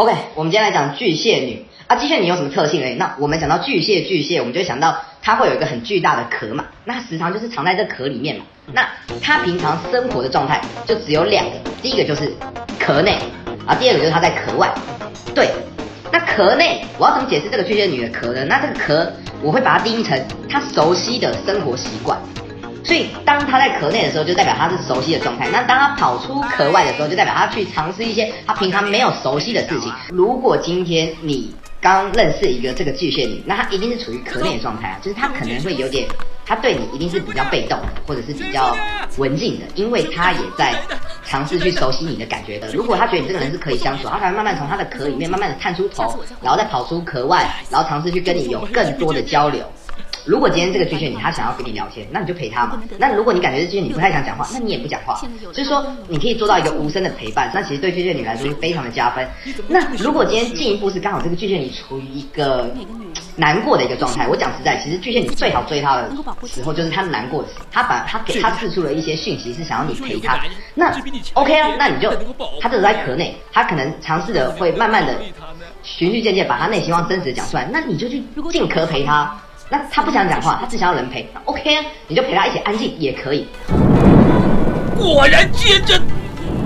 OK，我们今天来讲巨蟹女啊，巨蟹女有什么特性呢？那我们讲到巨蟹，巨蟹我们就会想到它会有一个很巨大的壳嘛，那它时常就是藏在这壳里面嘛。那它平常生活的状态就只有两个，第一个就是壳内啊，第二个就是它在壳外。对，那壳内我要怎么解释这个巨蟹女的壳呢？那这个壳我会把它定义成她熟悉的生活习惯。所以，当他在壳内的时候，就代表他是熟悉的状态。那当他跑出壳外的时候，就代表他去尝试一些他平常没有熟悉的事情。如果今天你刚认识一个这个巨蟹女，那她一定是处于壳内的状态啊，就是她可能会有点，她对你一定是比较被动的，或者是比较文静的，因为他也在尝试去熟悉你的感觉的。如果他觉得你这个人是可以相处，他才会慢慢从他的壳里面慢慢的探出头，然后再跑出壳外，然后尝试去跟你有更多的交流。如果今天这个巨蟹女她想要跟你聊天，那你就陪她嘛。那如果你感觉这巨蟹女不太想讲话，那你也不讲话。所以说你可以做到一个无声的陪伴，那其实对巨蟹女来说是非常的加分。那如果今天进一步是刚好这个巨蟹女处于一个难过的一个状态，我讲实在，其实巨蟹女最好追他的时候就是他难过的时候，她把他给他释出了一些讯息，是想要你陪他。那 OK 啊，那你就他这是在壳内，他可能尝试的会慢慢的循序渐进把他内心话真实的讲出来，那你就去进壳陪她。那他不想讲话，他只想要人陪。OK 啊，你就陪他一起安静也可以。果然坚贞，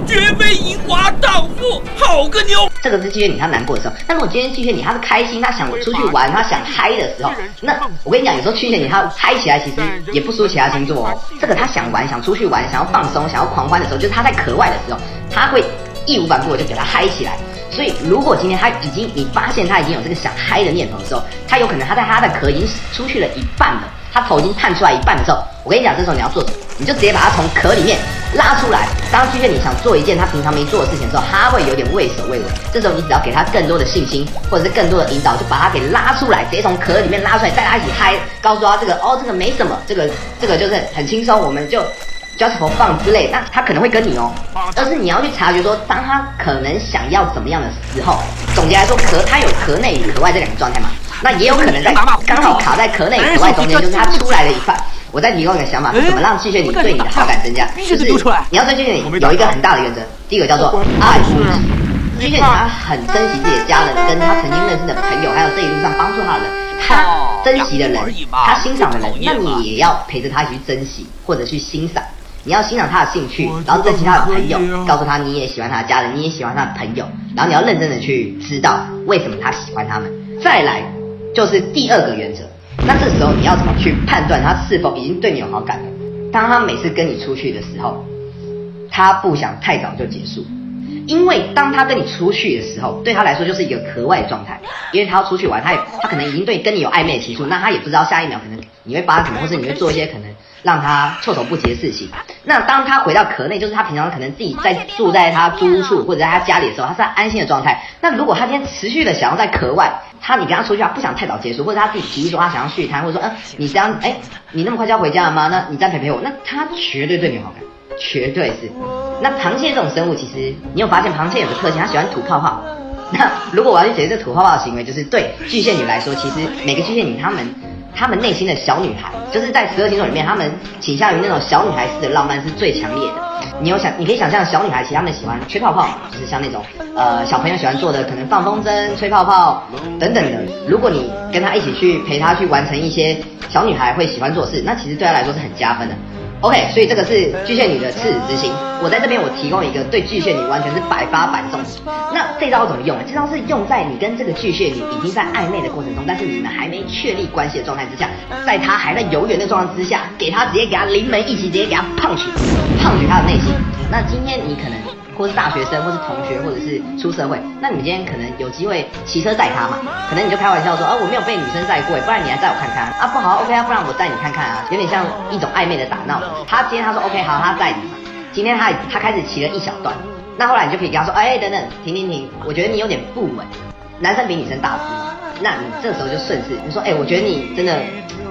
绝非银华荡妇，好个妞！这个是巨蟹女她难过的时候。但是我今天巨蟹女她是开心，她想出去玩，她想嗨的时候，那我跟你讲，有时候巨蟹女她嗨起来其实也不输其他星座哦。这个她想玩、想出去玩、想要放松、想要狂欢的时候，就是她在壳外的时候，他会义无反顾的就给他嗨起来。所以，如果今天他已经，你发现他已经有这个想嗨的念头的时候，他有可能他在他的壳已经出去了一半了，他头已经探出来一半的时候，我跟你讲，这时候你要做什么？你就直接把他从壳里面拉出来。当巨蟹你想做一件他平常没做的事情的时候，他会有点畏首畏尾。这时候你只要给他更多的信心，或者是更多的引导，就把他给拉出来，直接从壳里面拉出来，带他一起嗨，告诉他这个哦，这个没什么，这个这个就是很轻松，我们就。Just for fun 之类，那他可能会跟你哦，但是你要去察觉说，当他可能想要怎么样的时候，总结来说，壳他有壳内与壳外这两个状态嘛，那也有可能在刚好卡在壳内壳外中间，就是他出来了一半。我再提供一个想法，是怎么让巨蟹女对你的好感增加？就是你要对巨蟹女有一个很大的原则，第一个叫做爱护。巨蟹女他很珍惜自己的家人，跟他曾经认识的朋友，还有这一路上帮助他的人，他珍惜的人，他欣赏的人，那你也要陪着他一起去珍惜或者去欣赏。你要欣赏他的兴趣，然后珍惜他的朋友，告诉他你也喜欢他的家人，你也喜欢他的朋友，然后你要认真的去知道为什么他喜欢他们。再来就是第二个原则，那这时候你要怎么去判断他是否已经对你有好感了？当他每次跟你出去的时候，他不想太早就结束，因为当他跟你出去的时候，对他来说就是一个壳外的状态，因为他要出去玩，他也他可能已经对跟你有暧昧的情愫，那他也不知道下一秒可能你会发生什么，或是你会做一些可能。让他措手不及的事情。那当他回到壳内，就是他平常可能自己在住在他租屋处或者在他家里的时候，他是安心的状态。那如果他今天持续的想要在壳外，他你跟他出去啊，不想太早结束，或者他自己提议说他想要续摊，或者说，嗯，你这样，哎，你那么快就要回家了吗？那你再陪陪我，那他绝对对你好感，绝对是。那螃蟹这种生物，其实你有发现螃蟹有个特性，它喜欢吐泡泡。那如果我要去解释这吐泡泡的行为，就是对巨蟹女来说，其实每个巨蟹女她们。他们内心的小女孩，就是在十二星座里面，他们倾向于那种小女孩式的浪漫是最强烈的。你有想，你可以想象小女孩，其实他们喜欢吹泡泡，就是像那种呃小朋友喜欢做的，可能放风筝、吹泡泡等等的。如果你跟她一起去陪她去完成一些小女孩会喜欢做事，那其实对她来说是很加分的。OK，所以这个是巨蟹女的赤子之心。我在这边我提供一个对巨蟹女完全是百发百中。那这招怎么用呢？这招是用在你跟这个巨蟹女已经在暧昧的过程中，但是你们还没确立关系的状态之下，在她还在犹豫的状态之下，给她直接给她临门一击，直接给她胖去，胖去她的内心。那今天你可能。或是大学生，或是同学，或者是出社会，那你们今天可能有机会骑车载他嘛？可能你就开玩笑说，啊，我没有被女生载过，不然你来载我看看啊？不好，OK 啊，不然我载你看看啊？有点像一种暧昧的打闹。他今天他说 OK 好，他载你嘛。今天他他开始骑了一小段，那后来你就可以跟他说，哎，等等，停停停，我觉得你有点不稳。男生比女生大只，那你这时候就顺势你说，哎，我觉得你真的。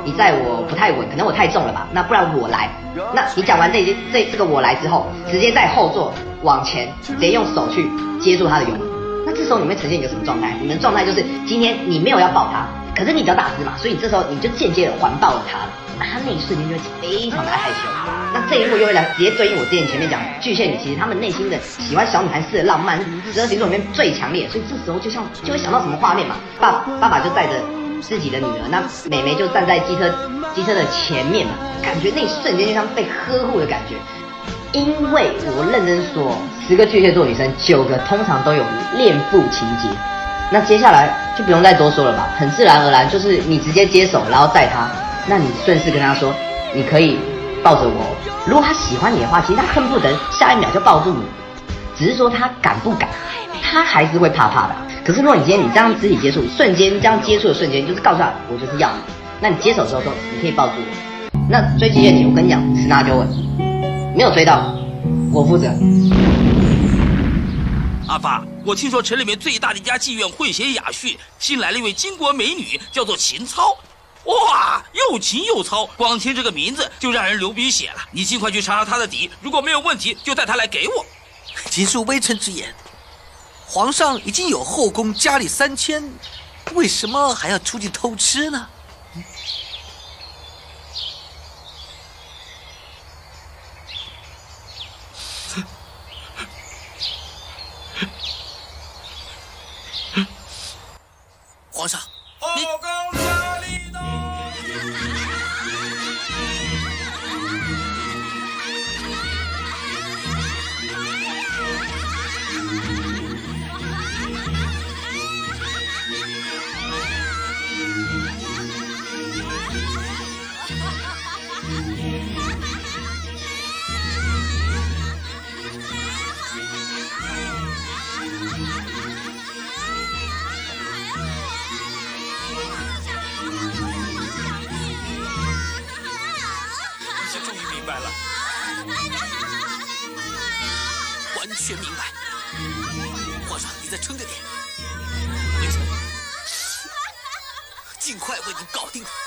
你载我不太稳，可能我太重了吧？那不然我来。那你讲完这些这这个我来之后，直接在后座往前，直接用手去接住他的油门。那这时候你会呈现一个什么状态？你们状态就是今天你没有要抱他，可是你比较大只嘛，所以你这时候你就间接的环抱了他了。那他那一瞬间就会非常的害羞。那这一幕又会来直接对应我之前前面讲巨蟹女，其实她们内心的喜欢小女孩式的浪漫，十二星座里面最强烈。所以这时候就像就会想到什么画面嘛？爸爸爸就带着自己的女儿，那妹妹就站在机车机车的前面嘛，感觉那一瞬间就像被呵护的感觉。因为我认真说，十个巨蟹座女生，九个通常都有恋父情节。那接下来就不用再多说了吧，很自然而然就是你直接接手，然后载她，那你顺势跟她说，你可以抱着我。如果他喜欢你的话，其实他恨不得下一秒就抱住你，只是说他敢不敢，他还是会怕怕的。可是如果你今天你这样肢体接触，瞬间这样接触的瞬间，就是告诉他我就是要你，那你接手之后说你可以抱住我。那追极限，我跟你讲，十拿九稳。没有追到，我负责。阿发，我听说城里面最大的一家妓院混血雅逊，新来了一位巾帼美女，叫做秦操。哇，又秦又操，光听这个名字就让人流鼻血了。你尽快去查查他的底，如果没有问题，就带他来给我。谨恕微臣之言，皇上已经有后宫佳丽三千，为什么还要出去偷吃呢？我终于明白了。完全明白。皇上你再撑着点。我没尽快为你搞定。他